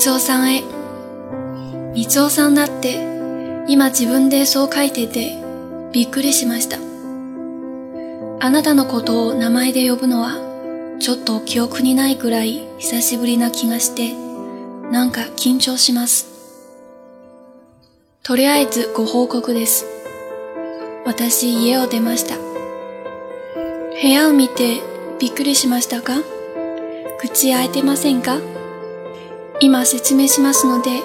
つおさんへ。みつおさんだって、今自分でそう書いてて、びっくりしました。あなたのことを名前で呼ぶのは、ちょっと記憶にないくらい久しぶりな気がして、なんか緊張します。とりあえずご報告です。私家を出ました。部屋を見てびっくりしましたか？口開いてませんか？今説明しますので、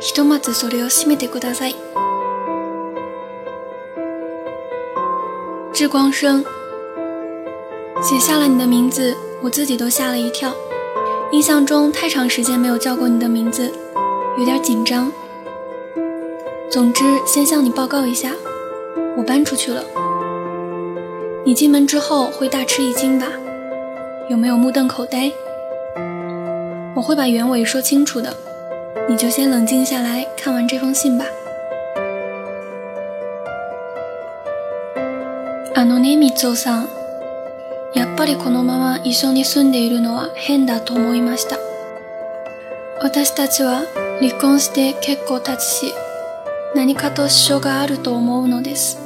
ひとまずそれを閉めてください。志光生，写下了你的名字，我自己都吓了一跳。印象中太长时间没有叫过你的名字，有点紧张。总之，先向你报告一下，我搬出去了。你进门之后会大吃一惊吧？有没有目瞪口呆？ 我会把原委说清楚的，你就先冷静下来，看完这封信吧。あのね、みつおさん。やっぱりこのまま一緒に住んでいるのは変だと思いました。私たちは離婚して結構経つし、何かと支障があると思うのです。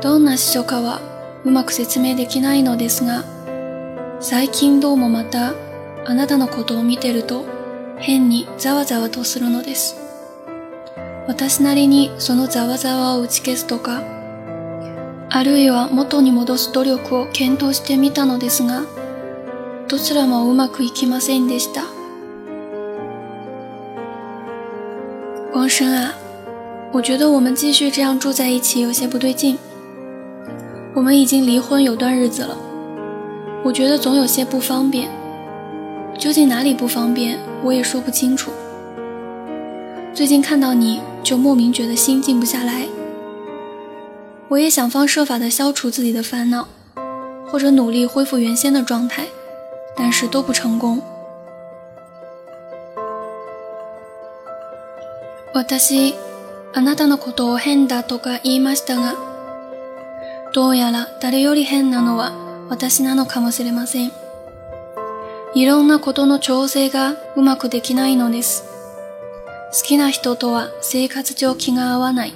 どんな支障かはうまく説明できないのですが、最近どうもまたあなたのことを見てると変にざわざわとするのです。私なりにそのざわざわを打ち消すとか、あるいは元に戻す努力を検討してみたのですが、どちらもうまくいきませんでした。光生啊，我觉得我们继续这样住在一起有些不对劲。我们已经离婚有段日子了，我觉得总有些不方便。究竟哪里不方便，我也说不清楚。最近看到你就莫名觉得心静不下来。我也想方设法的消除自己的烦恼，或者努力恢复原先的状态，但是都不成功。私、あなたのことを変だとか言いましたが、どうやら誰より変なのは私なのかもしれません。 いろんなことの調整がうまくできないのです。好きな人とは生活上気が合わない。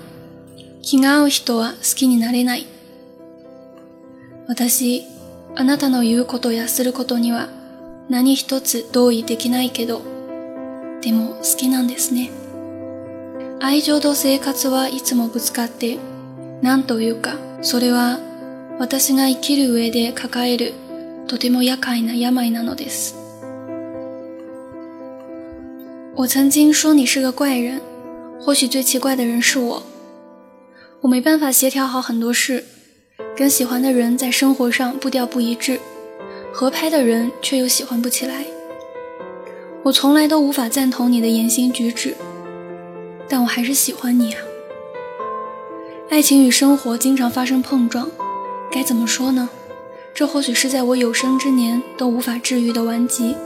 気が合う人は好きになれない。私、あなたの言うことやすることには何一つ同意できないけど、でも好きなんですね。愛情と生活はいつもぶつかって、なんというか、それは私が生きる上で抱えるとても厄介な病なのです。我曾经说你是个怪人，或许最奇怪的人是我。我没办法协调好很多事，跟喜欢的人在生活上步调不一致，合拍的人却又喜欢不起来。我从来都无法赞同你的言行举止，但我还是喜欢你啊。爱情与生活经常发生碰撞，该怎么说呢？ 这或许是在我有生之年都无法治愈的顽疾。